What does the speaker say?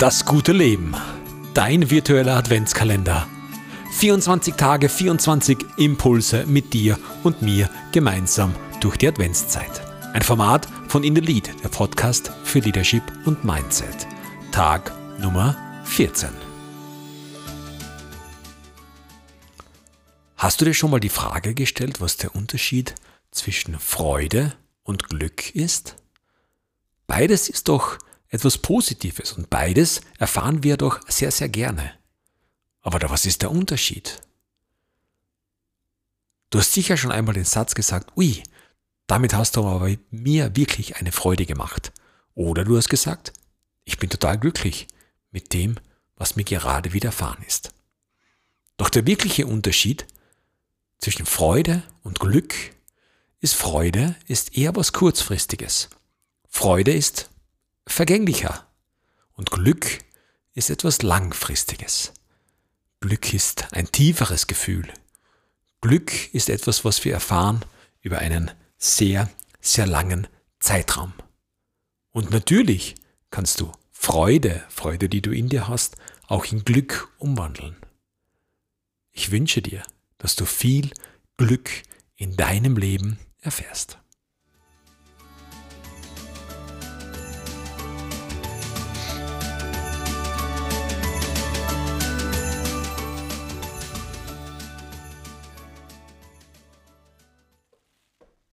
Das gute Leben. Dein virtueller Adventskalender. 24 Tage, 24 Impulse mit dir und mir gemeinsam durch die Adventszeit. Ein Format von In the Lead, der Podcast für Leadership und Mindset. Tag Nummer 14. Hast du dir schon mal die Frage gestellt, was der Unterschied zwischen Freude und Glück ist? Beides ist doch etwas Positives und beides erfahren wir doch sehr, sehr gerne. Aber was ist der Unterschied? Du hast sicher schon einmal den Satz gesagt, ui, damit hast du aber mir wirklich eine Freude gemacht. Oder du hast gesagt, ich bin total glücklich mit dem, was mir gerade widerfahren ist. Doch der wirkliche Unterschied zwischen Freude und Glück ist Freude ist eher was Kurzfristiges. Freude ist vergänglicher und Glück ist etwas Langfristiges. Glück ist ein tieferes Gefühl. Glück ist etwas, was wir erfahren über einen sehr, sehr langen Zeitraum. Und natürlich kannst du Freude, Freude, die du in dir hast, auch in Glück umwandeln. Ich wünsche dir, dass du viel Glück in deinem Leben erfährst.